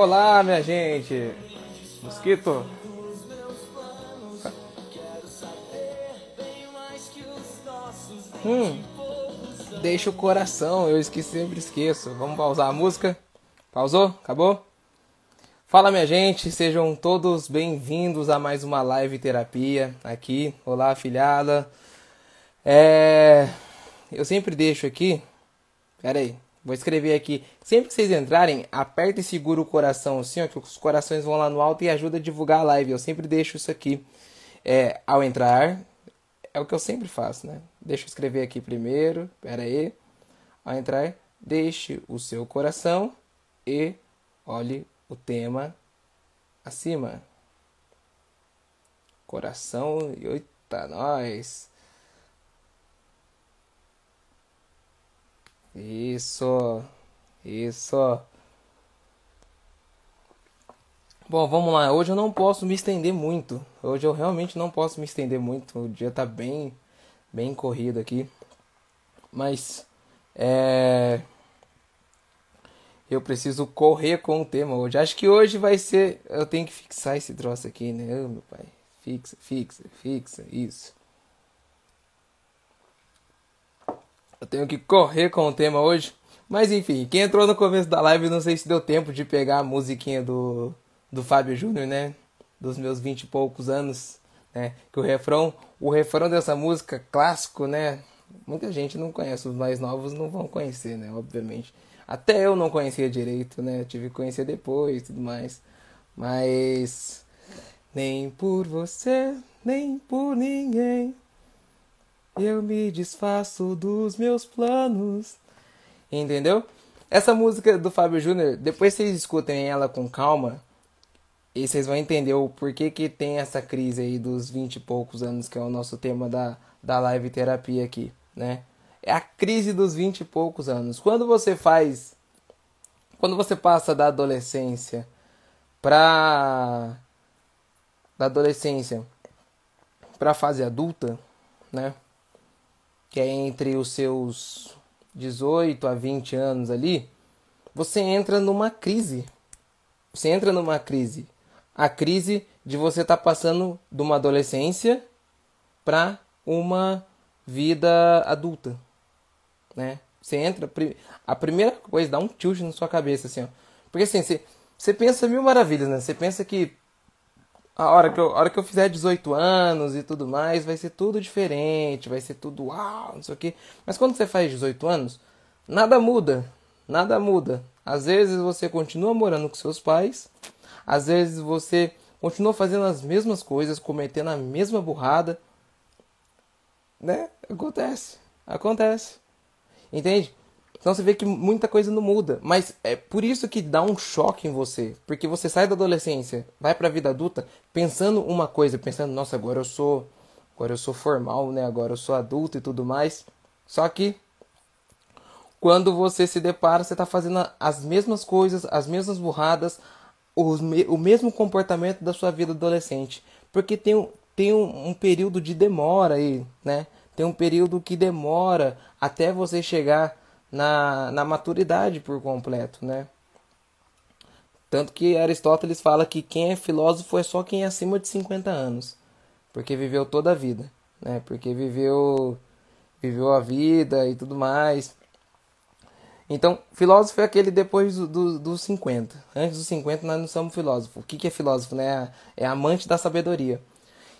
Olá, minha gente. Mosquito. Hum. Deixa o coração, eu esqueci, sempre esqueço. Vamos pausar a música? Pausou? Acabou? Fala minha gente, sejam todos bem-vindos a mais uma live terapia aqui. Olá, filhada. É... Eu sempre deixo aqui. Pera aí, vou escrever aqui. Sempre que vocês entrarem, aperta e segura o coração assim, ó, que os corações vão lá no alto e ajuda a divulgar a live. Eu sempre deixo isso aqui. É, ao entrar, é o que eu sempre faço, né? Deixa eu escrever aqui primeiro. Pera aí. Ao entrar, deixe o seu coração e olhe o tema acima. Coração e oita, nós. Isso. Isso. Bom, vamos lá. Hoje eu não posso me estender muito. Hoje eu realmente não posso me estender muito. O dia tá bem, bem corrido aqui. Mas é eu preciso correr com o tema hoje. Acho que hoje vai ser. Eu tenho que fixar esse troço aqui, né? Oh, meu pai. Fixa, fixa, fixa. Isso. Eu tenho que correr com o tema hoje. Mas enfim, quem entrou no começo da live, não sei se deu tempo de pegar a musiquinha do, do Fábio Júnior, né? Dos meus vinte e poucos anos, né? Que o refrão, o refrão dessa música clássico, né? Muita gente não conhece, os mais novos não vão conhecer, né? Obviamente. Até eu não conhecia direito, né? Tive que conhecer depois e tudo mais. Mas nem por você, nem por ninguém eu me desfaço dos meus planos. Entendeu? Essa música do Fábio Júnior, depois vocês escutem ela com calma e vocês vão entender o porquê que tem essa crise aí dos 20 e poucos anos, que é o nosso tema da, da live terapia aqui, né? É a crise dos 20 e poucos anos. Quando você faz. Quando você passa da adolescência pra. Da adolescência pra fase adulta, né? Que é entre os seus 18 a 20 anos ali, você entra numa crise. Você entra numa crise. A crise de você estar tá passando de uma adolescência para uma vida adulta né? Você entra, a primeira coisa dá um tilt na sua cabeça, assim, ó. Porque assim, você, você pensa mil maravilhas, né? Você pensa que a hora que, eu, hora que eu fizer 18 anos e tudo mais, vai ser tudo diferente, vai ser tudo uau, não sei o quê. Mas quando você faz 18 anos, nada muda, nada muda. Às vezes você continua morando com seus pais, às vezes você continua fazendo as mesmas coisas, cometendo a mesma burrada, né? Acontece, acontece. Entende? Então você vê que muita coisa não muda, mas é por isso que dá um choque em você, porque você sai da adolescência, vai para a vida adulta pensando uma coisa, pensando, nossa, agora eu sou, agora eu sou formal, né? Agora eu sou adulto e tudo mais. Só que quando você se depara, você está fazendo as mesmas coisas, as mesmas burradas, o mesmo comportamento da sua vida adolescente, porque tem, tem um, um período de demora aí, né? tem um período que demora até você chegar na, na maturidade por completo, né? Tanto que Aristóteles fala que quem é filósofo é só quem é acima de 50 anos, porque viveu toda a vida, né? Porque viveu viveu a vida e tudo mais. Então, filósofo é aquele depois dos do, do 50. Antes dos 50 nós não somos filósofos. O que, que é filósofo? Né? É amante da sabedoria.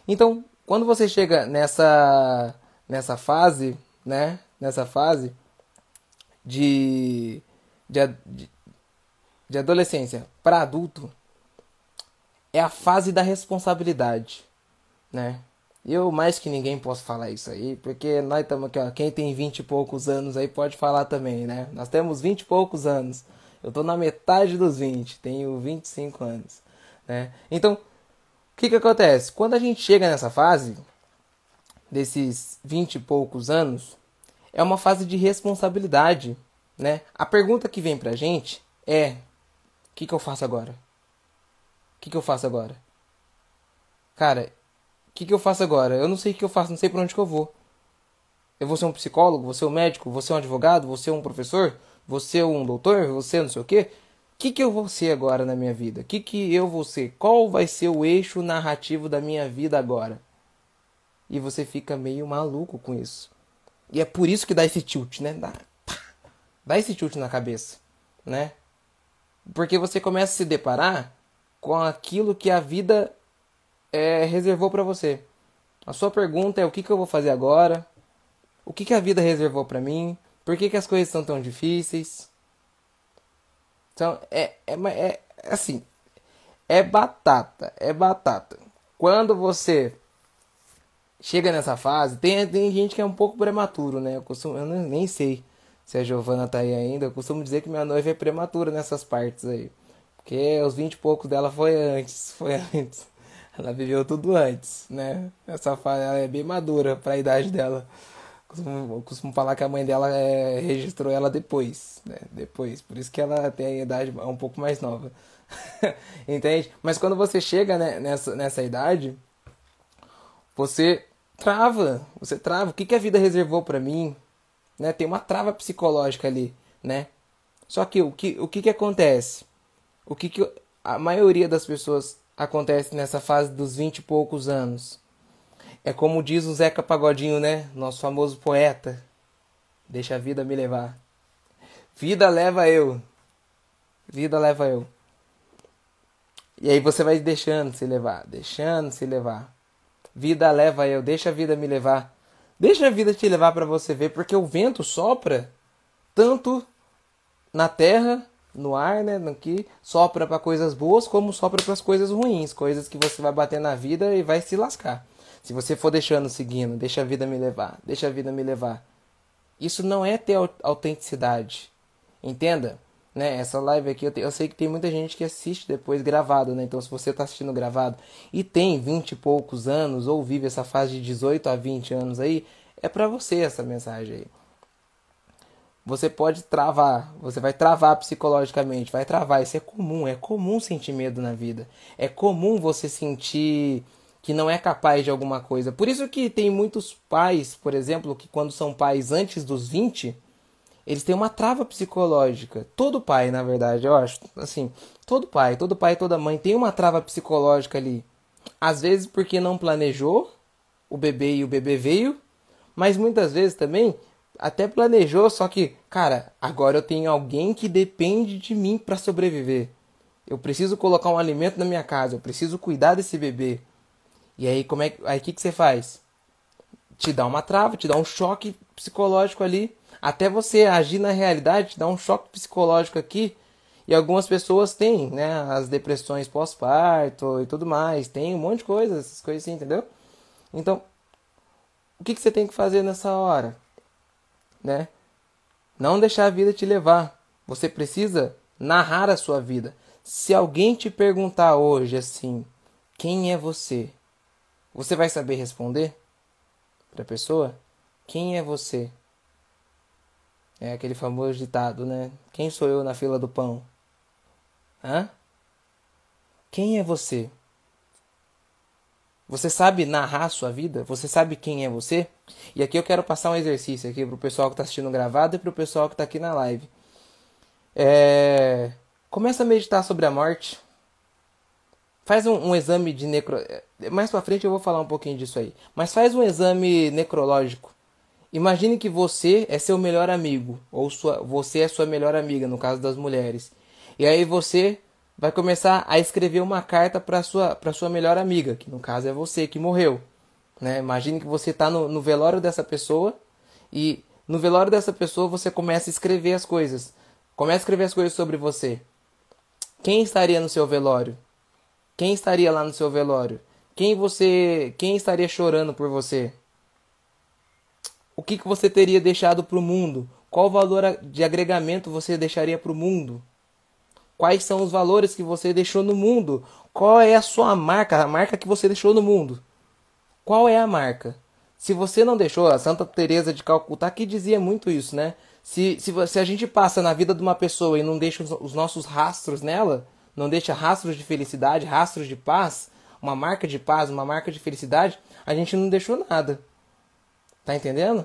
Então, quando você chega nessa nessa fase, né? Nessa fase de, de, de adolescência para adulto é a fase da responsabilidade, né? Eu mais que ninguém posso falar isso aí, porque nós estamos aqui, ó, quem tem vinte e poucos anos aí pode falar também, né? Nós temos vinte e poucos anos. Eu tô na metade dos 20, tenho 25 anos, né? Então, o que que acontece? Quando a gente chega nessa fase, desses vinte e poucos anos é uma fase de responsabilidade, né? A pergunta que vem pra gente é: o que, que eu faço agora? O que, que eu faço agora? Cara, o que, que eu faço agora? Eu não sei o que eu faço, não sei pra onde que eu vou. Eu vou ser um psicólogo, vou ser um médico, vou ser um advogado, vou ser um professor, vou ser um doutor, vou ser não sei o quê. que, que eu vou ser agora na minha vida? O que, que eu vou ser? Qual vai ser o eixo narrativo da minha vida agora? E você fica meio maluco com isso. E é por isso que dá esse tilt, né? Dá, dá esse tilt na cabeça, né? Porque você começa a se deparar com aquilo que a vida é, reservou para você. A sua pergunta é o que, que eu vou fazer agora? O que, que a vida reservou para mim? Por que, que as coisas são tão difíceis? Então, é, é, é assim, é batata, é batata. Quando você chega nessa fase, tem, tem gente que é um pouco prematuro, né? Eu, costumo, eu nem sei se a Giovana tá aí ainda. Eu costumo dizer que minha noiva é prematura nessas partes aí. Porque os 20 e poucos dela foi antes, foi antes. Ela viveu tudo antes, né? Essa fase ela é bem madura para a idade dela. Costumo, costumo falar que a mãe dela é, registrou ela depois, né? Depois. Por isso que ela tem a idade um pouco mais nova. Entende? Mas quando você chega né, nessa, nessa idade, você trava. Você trava. O que, que a vida reservou para mim? Né? Tem uma trava psicológica ali, né? Só que o que, o que, que acontece? O que, que a maioria das pessoas acontece nessa fase dos vinte e poucos anos. É como diz o Zeca Pagodinho, né? Nosso famoso poeta. Deixa a vida me levar. Vida leva eu. Vida leva eu. E aí você vai deixando se levar, deixando se levar. Vida leva eu, deixa a vida me levar. Deixa a vida te levar para você ver, porque o vento sopra tanto na terra no ar, né, que sopra para coisas boas como sopra para as coisas ruins, coisas que você vai bater na vida e vai se lascar. Se você for deixando, seguindo, deixa a vida me levar, deixa a vida me levar. Isso não é ter autenticidade. Entenda? Né? Essa live aqui, eu, te, eu sei que tem muita gente que assiste depois gravado, né? Então, se você está assistindo gravado e tem 20 e poucos anos, ou vive essa fase de 18 a 20 anos aí, é para você essa mensagem aí você pode travar, você vai travar psicologicamente, vai travar, isso é comum, é comum sentir medo na vida. É comum você sentir que não é capaz de alguma coisa. Por isso que tem muitos pais, por exemplo, que quando são pais antes dos 20, eles têm uma trava psicológica. Todo pai, na verdade, eu acho, assim, todo pai, todo pai, toda mãe tem uma trava psicológica ali. Às vezes porque não planejou o bebê e o bebê veio, mas muitas vezes também até planejou, só que, cara, agora eu tenho alguém que depende de mim para sobreviver. Eu preciso colocar um alimento na minha casa, eu preciso cuidar desse bebê. E aí, como é aí que que você faz? Te dá uma trava, te dá um choque psicológico ali, até você agir na realidade, te dá um choque psicológico aqui. E algumas pessoas têm, né, as depressões pós-parto e tudo mais, tem um monte de coisas, essas coisas assim, entendeu? Então, o que, que você tem que fazer nessa hora? né? Não deixar a vida te levar. Você precisa narrar a sua vida. Se alguém te perguntar hoje assim, quem é você? Você vai saber responder para a pessoa? Quem é você? É aquele famoso ditado, né? Quem sou eu na fila do pão? Hã? Quem é você? Você sabe narrar a sua vida? Você sabe quem é você? E aqui eu quero passar um exercício aqui pro pessoal que está assistindo gravado e pro pessoal que está aqui na live. É... Começa a meditar sobre a morte. Faz um, um exame de necro... Mais pra frente eu vou falar um pouquinho disso aí. Mas faz um exame necrológico. Imagine que você é seu melhor amigo. Ou sua... você é sua melhor amiga, no caso das mulheres. E aí você vai começar a escrever uma carta para sua para sua melhor amiga, que no caso é você que morreu, né? Imagine que você está no, no velório dessa pessoa e no velório dessa pessoa você começa a escrever as coisas, começa a escrever as coisas sobre você. Quem estaria no seu velório? Quem estaria lá no seu velório? Quem você, quem estaria chorando por você? O que, que você teria deixado para o mundo? Qual valor de agregamento você deixaria para o mundo? Quais são os valores que você deixou no mundo? Qual é a sua marca, a marca que você deixou no mundo? Qual é a marca? Se você não deixou, a Santa Teresa de Calcutá que dizia muito isso, né? Se, se, se a gente passa na vida de uma pessoa e não deixa os, os nossos rastros nela, não deixa rastros de felicidade, rastros de paz, uma marca de paz, uma marca de felicidade, a gente não deixou nada. Tá entendendo?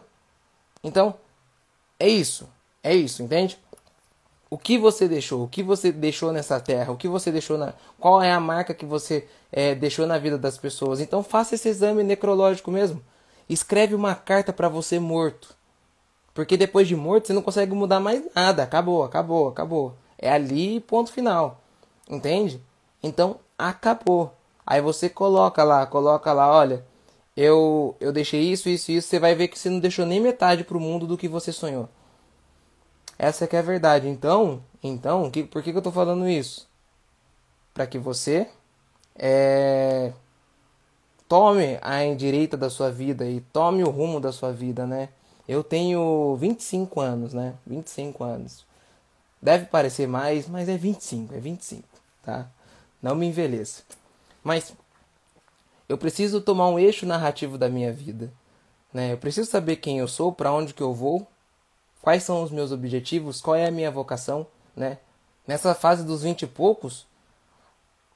Então, é isso. É isso, entende? o que você deixou, o que você deixou nessa terra, o que você deixou na, qual é a marca que você é, deixou na vida das pessoas. Então faça esse exame necrológico mesmo. Escreve uma carta para você morto, porque depois de morto você não consegue mudar mais nada. Acabou, acabou, acabou. É ali ponto final, entende? Então acabou. Aí você coloca lá, coloca lá, olha, eu eu deixei isso, isso, isso. Você vai ver que você não deixou nem metade pro mundo do que você sonhou. Essa que é a verdade. Então, então, que, por que, que eu estou falando isso? Para que você é, tome a direita da sua vida e tome o rumo da sua vida, né? Eu tenho 25 anos, né? 25 anos. Deve parecer mais, mas é 25, é 25, tá? Não me envelheça. Mas eu preciso tomar um eixo narrativo da minha vida, né? Eu preciso saber quem eu sou, para onde que eu vou quais são os meus objetivos, qual é a minha vocação, né? Nessa fase dos vinte e poucos,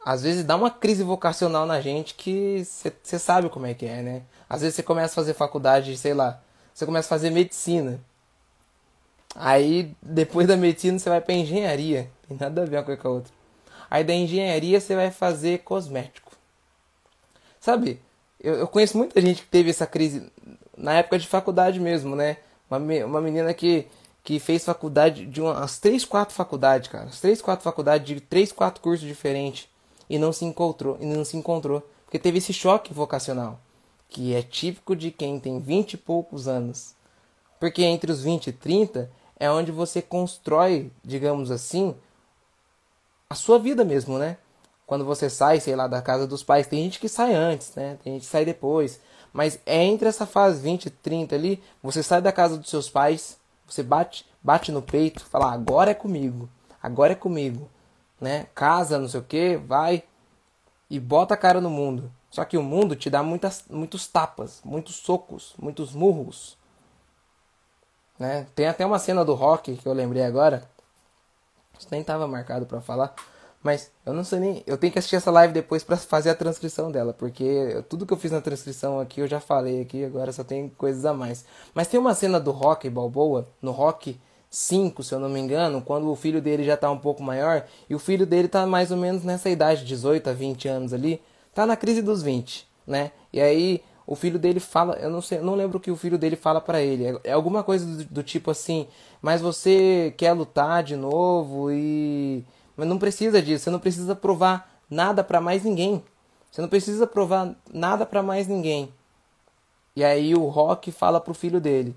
às vezes dá uma crise vocacional na gente que você sabe como é que é, né? Às vezes você começa a fazer faculdade, sei lá, você começa a fazer medicina. Aí depois da medicina você vai para engenharia, tem nada a ver uma coisa com a outra. Aí da engenharia você vai fazer cosmético. Sabe? Eu, eu conheço muita gente que teve essa crise na época de faculdade mesmo, né? Uma, uma menina que, que fez faculdade de umas três, quatro faculdades, cara. As três, quatro faculdades de três, quatro cursos diferentes. E não se encontrou. E não se encontrou. Porque teve esse choque vocacional. Que é típico de quem tem vinte e poucos anos. Porque entre os 20 e 30 é onde você constrói, digamos assim, a sua vida mesmo, né? Quando você sai, sei lá, da casa dos pais, tem gente que sai antes, né? Tem gente que sai depois. Mas é entre essa fase 20 e 30 ali, você sai da casa dos seus pais, você bate, bate no peito, fala, agora é comigo, agora é comigo, né? Casa, não sei o que, vai e bota a cara no mundo. Só que o mundo te dá muitas, muitos tapas, muitos socos, muitos murros. Né? Tem até uma cena do rock que eu lembrei agora. Isso nem estava marcado para falar. Mas eu não sei nem. Eu tenho que assistir essa live depois para fazer a transcrição dela. Porque tudo que eu fiz na transcrição aqui eu já falei aqui, agora só tem coisas a mais. Mas tem uma cena do Rock Balboa, no Rock 5, se eu não me engano, quando o filho dele já tá um pouco maior. E o filho dele tá mais ou menos nessa idade, 18 a 20 anos ali. Tá na crise dos 20, né? E aí o filho dele fala, eu não sei, não lembro o que o filho dele fala para ele. É, é, alguma coisa do, do, tipo assim, mas você quer lutar de novo e mas não precisa disso, você não precisa provar nada para mais ninguém. Você não precisa provar nada para mais ninguém. E aí o Rock fala pro filho dele: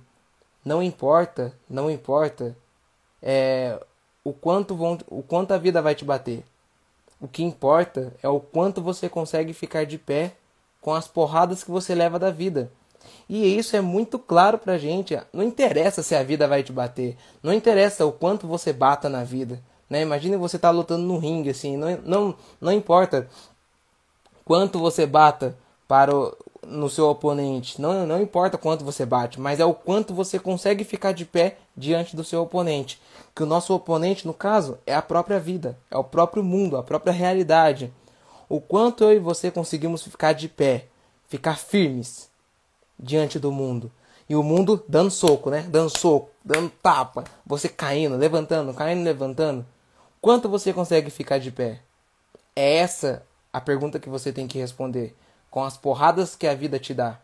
Não importa, não importa é, o, quanto vão, o quanto a vida vai te bater. O que importa é o quanto você consegue ficar de pé com as porradas que você leva da vida. E isso é muito claro pra gente. Não interessa se a vida vai te bater. Não interessa o quanto você bata na vida. Né? Imagina você estar tá lutando no ringue, assim, não, não, não importa quanto você bata para o, no seu oponente, não, não importa quanto você bate, mas é o quanto você consegue ficar de pé diante do seu oponente. Que o nosso oponente, no caso, é a própria vida, é o próprio mundo, a própria realidade. O quanto eu e você conseguimos ficar de pé, ficar firmes diante do mundo. E o mundo dando soco, né? Dando soco, dando tapa, você caindo, levantando, caindo, levantando. Quanto você consegue ficar de pé? É essa a pergunta que você tem que responder com as porradas que a vida te dá.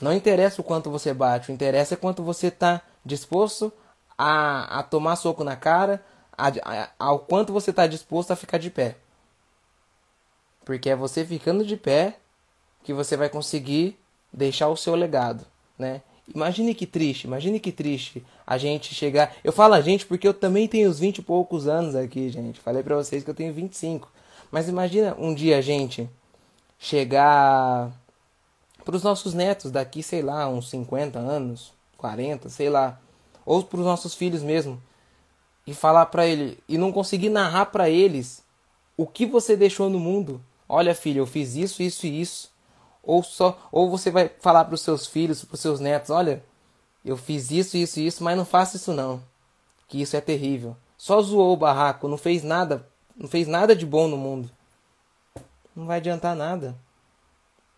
Não interessa o quanto você bate, o interessa é quanto você está disposto a, a tomar soco na cara, a, a, ao quanto você está disposto a ficar de pé. Porque é você ficando de pé que você vai conseguir deixar o seu legado, né? Imagine que triste, imagine que triste a gente chegar. Eu falo a gente porque eu também tenho os 20 e poucos anos aqui, gente. Falei para vocês que eu tenho 25. Mas imagina um dia a gente chegar para os nossos netos daqui, sei lá, uns 50 anos, 40, sei lá, ou para os nossos filhos mesmo, e falar para ele e não conseguir narrar para eles o que você deixou no mundo. Olha, filho, eu fiz isso, isso e isso. Ou só, ou você vai falar para os seus filhos, para os seus netos, olha, eu fiz isso, isso e isso, mas não faça isso não, que isso é terrível. Só zoou o barraco, não fez nada, não fez nada de bom no mundo. Não vai adiantar nada,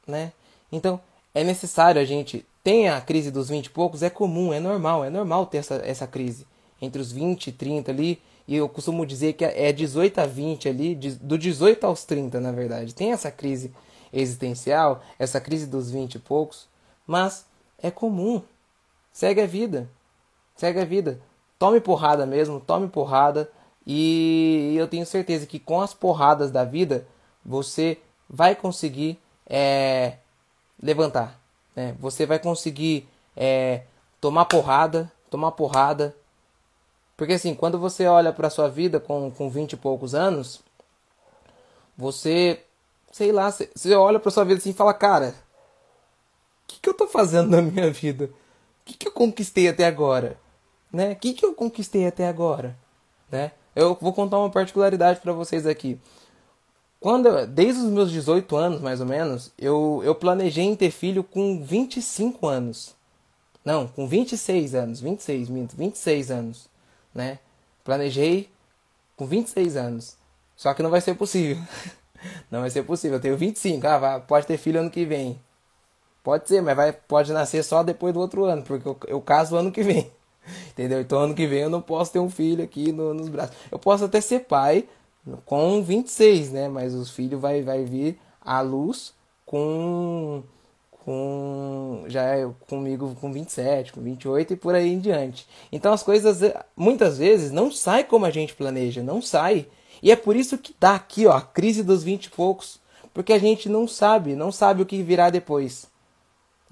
né? Então é necessário a gente tem a crise dos vinte e poucos, é comum, é normal, é normal ter essa, essa crise. entre os 20 e 30 ali, e eu costumo dizer que é 18 a 20 ali, do 18 aos 30, na verdade. Tem essa crise existencial, essa crise dos 20 e poucos, mas é comum. Segue a vida. Segue a vida. Tome porrada mesmo, tome porrada. E eu tenho certeza que com as porradas da vida você vai conseguir é, levantar. Né? Você vai conseguir é, tomar porrada, tomar porrada. Porque assim, quando você olha para sua vida com, com 20 e poucos anos, você, sei lá, você olha para sua vida assim e fala, cara, o que, que eu tô fazendo na minha vida? O que, que eu conquistei até agora? Né? O que, que eu conquistei até agora? Né? Eu vou contar uma particularidade para vocês aqui. Quando, desde os meus 18 anos, mais ou menos, eu, eu planejei em ter filho com 25 anos. Não, com 26 anos, 26, minto, 26 anos, né? Planejei com 26 anos. Só que não vai ser possível. Não vai ser possível. Eu tenho 25, ah, pode ter filho ano que vem. Pode ser, mas vai, pode nascer só depois do outro ano, porque eu, eu caso ano que vem. Entendeu? Então ano que vem eu não posso ter um filho aqui no, nos braços. Eu posso até ser pai com 26, né? Mas os filhos vai, vai vir à luz com com já é comigo com 27, com 28 e por aí em diante. Então as coisas muitas vezes não sai como a gente planeja, não sai. E é por isso que dá aqui, ó, a crise dos 20 e poucos, porque a gente não sabe, não sabe o que virá depois.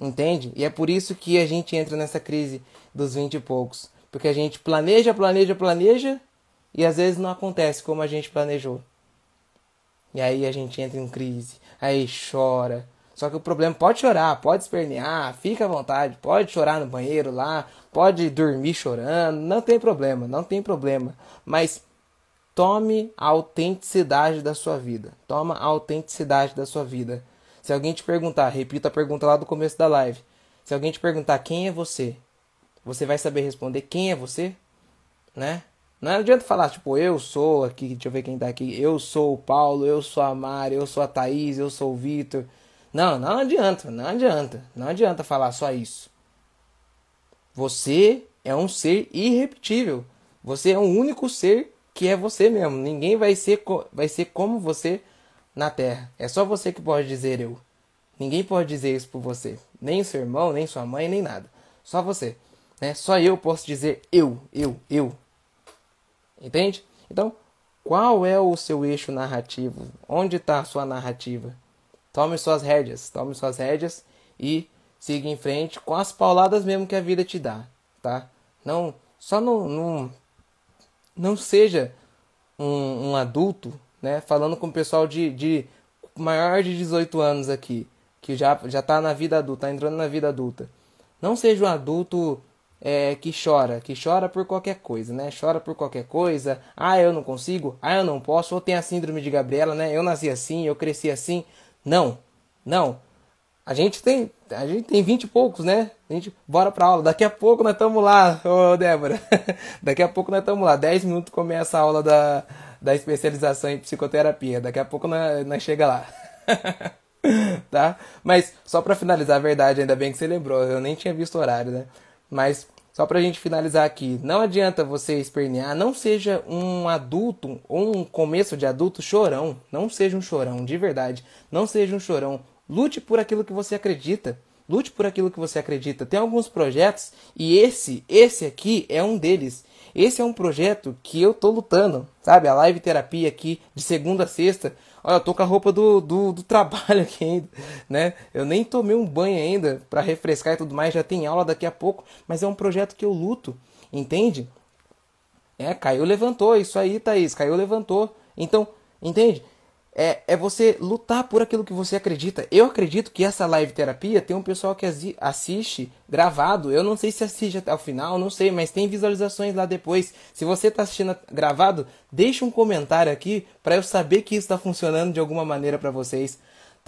Entende? E é por isso que a gente entra nessa crise dos 20 e poucos. Porque a gente planeja, planeja, planeja e às vezes não acontece como a gente planejou. E aí a gente entra em crise, aí chora. Só que o problema pode chorar, pode espernear, fica à vontade, pode chorar no banheiro lá, pode dormir chorando, não tem problema, não tem problema. Mas tome a autenticidade da sua vida. Toma a autenticidade da sua vida. Se alguém te perguntar, repita a pergunta lá do começo da live. Se alguém te perguntar quem é você, você vai saber responder quem é você, né? Não adianta falar, tipo, eu sou aqui, deixa eu ver quem tá aqui, eu sou o Paulo, eu sou a Mari, eu sou a Thaís, eu sou o Vitor. Não, não adianta, não adianta, não adianta falar só isso. Você é um ser irrepetível. Você é o único ser que é você mesmo. Ninguém vai ser, vai ser como você na Terra. É só você que pode dizer eu. Ninguém pode dizer isso por você. Nem seu irmão, nem sua mãe, nem nada. Só você. Né? Só eu posso dizer eu, eu, eu. Entende? Então, qual é o seu eixo narrativo? Onde está a sua narrativa? Tome suas rédeas, tome suas rédeas e siga em frente com as pauladas mesmo que a vida te dá, tá? Não, só não, não, não seja um, um adulto, né? Falando com o pessoal de, de maior de 18 anos aqui, que já já tá na vida adulta, tá entrando na vida adulta. Não seja um adulto é, que chora, que chora por qualquer coisa, né? Chora por qualquer coisa. Ah, eu não consigo. Ah, eu não posso. Ou tem a síndrome de Gabriela, né? Eu nasci assim, eu cresci assim. Não, não. A gente tem, a gente tem vinte e poucos, né? A gente bora pra aula. Daqui a pouco nós estamos lá, ô Débora. Daqui a pouco nós estamos lá. Dez minutos começa a aula da, da especialização em psicoterapia. Daqui a pouco nós, chega lá. tá? Mas só para finalizar a verdade, ainda bem que você lembrou. Eu nem tinha visto o horário, né? Mas só pra gente finalizar aqui, não adianta você espernear, não seja um adulto ou um começo de adulto chorão, não seja um chorão, de verdade, não seja um chorão. Lute por aquilo que você acredita. Lute por aquilo que você acredita. Tem alguns projetos e esse, esse aqui é um deles. Esse é um projeto que eu tô lutando, sabe? A live terapia aqui de segunda a sexta Olha, eu tô com a roupa do, do, do, trabalho aqui ainda, né? Eu nem tomei um banho ainda para refrescar e tudo mais, já tem aula daqui a pouco, mas é um projeto que eu luto, entende? É, caiu, levantou, isso aí, Thaís, caiu, levantou. Então, entende? É, é você lutar por aquilo que você acredita. Eu acredito que essa live terapia tem um pessoal que assiste gravado. Eu não sei se assiste até o final, não sei, mas tem visualizações lá depois. Se você está assistindo gravado, deixa um comentário aqui para eu saber que isso está funcionando de alguma maneira para vocês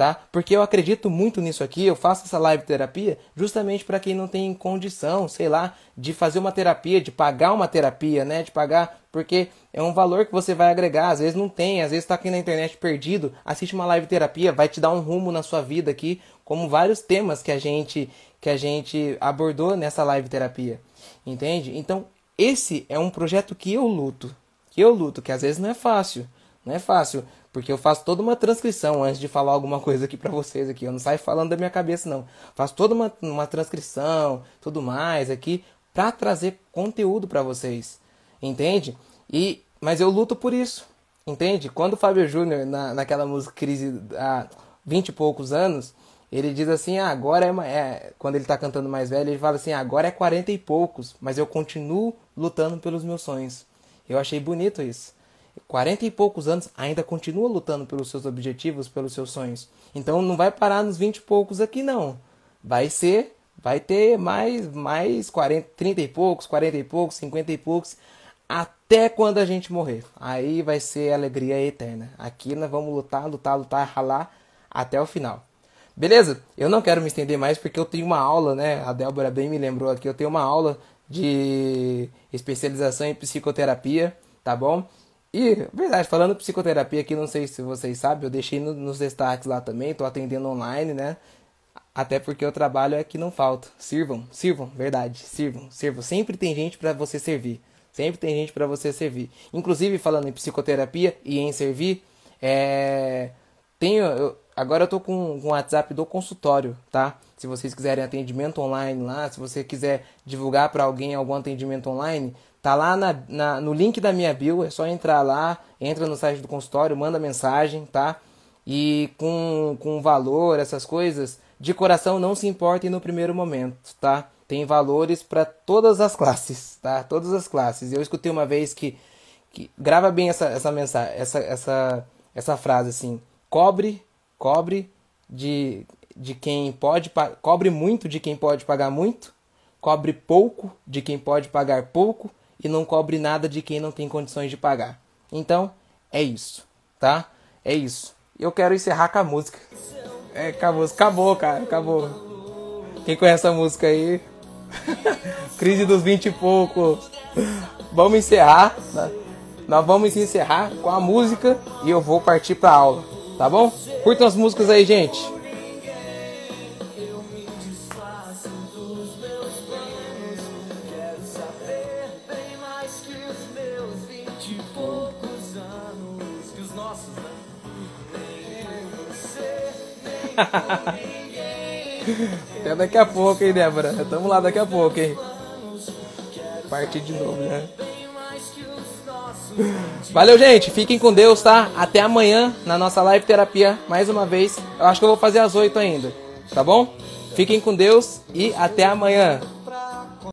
tá? Porque eu acredito muito nisso aqui, eu faço essa live terapia justamente para quem não tem condição, sei lá, de fazer uma terapia, de pagar uma terapia, né? De pagar, porque é um valor que você vai agregar, às vezes não tem, às vezes está aqui na internet perdido, assiste uma live terapia, vai te dar um rumo na sua vida aqui, como vários temas que a gente que a gente abordou nessa live terapia. Entende? Então, esse é um projeto que eu luto. Que eu luto, que às vezes não é fácil. Não é fácil, porque eu faço toda uma transcrição antes de falar alguma coisa aqui para vocês aqui. Eu não saio falando da minha cabeça não. Faço toda uma, uma transcrição, tudo mais aqui para trazer conteúdo para vocês. Entende? E mas eu luto por isso. Entende? Quando o Fábio Júnior na, naquela música Crise há 20 e poucos anos, ele diz assim: ah, agora é, é, Quando ele está cantando mais velho, ele fala assim: ah, agora é 40 e poucos, mas eu continuo lutando pelos meus sonhos. Eu achei bonito isso. 40 e poucos anos ainda continua lutando pelos seus objetivos, pelos seus sonhos. Então não vai parar nos 20 e poucos aqui, não. Vai ser, vai ter mais, mais 40, 30 e poucos, 40 e poucos, 50 e poucos, até quando a gente morrer. Aí vai ser alegria eterna. Aqui nós vamos lutar, lutar, lutar, ralar até o final. Beleza? Eu não quero me estender mais porque eu tenho uma aula, né? A Débora bem me lembrou aqui. Eu tenho uma aula de especialização em psicoterapia, tá bom? E, verdade, falando psicoterapia aqui, não sei se vocês sabem, eu deixei no, nos destaques lá também, tô atendendo online, né? Até porque o trabalho é que não falta. Sirvam, sirvam, verdade, sirvam, sirvam. Sempre tem gente para você servir. Sempre tem gente para você servir. Inclusive, falando em psicoterapia e em servir, é... tenho, eu, agora eu tô com, o WhatsApp do consultório, tá? Se vocês quiserem atendimento online lá, se você quiser divulgar para alguém algum atendimento online, tá lá na, na, no link da minha bio, é só entrar lá, entra no site do consultório, manda mensagem, tá? E com, com valor, essas coisas, de coração não se importem no primeiro momento, tá? Tem valores para todas as classes, tá? Todas as classes. Eu escutei uma vez que, que grava bem essa, essa mensagem, essa, essa, essa frase assim: cobre Cobre de, de quem pode cobre muito de quem pode pagar muito, cobre pouco de quem pode pagar pouco e não cobre nada de quem não tem condições de pagar. Então, é isso, tá? É isso. Eu quero encerrar com a música. É, acabou, acabou, cara, acabou. Quem conhece a música aí? Crise dos 20 e poucos. Vamos encerrar. Né? Nós vamos encerrar com a música e eu vou partir para aula, tá bom? Curtam as músicas aí, gente. Daqui a pouco, hein, Débora? Tamo lá daqui a pouco, hein? Partir de novo, né? Valeu, gente. Fiquem com Deus, tá? Até amanhã na nossa live terapia, mais uma vez. Eu acho que eu vou fazer às 8 ainda, tá bom? Fiquem com Deus e até amanhã.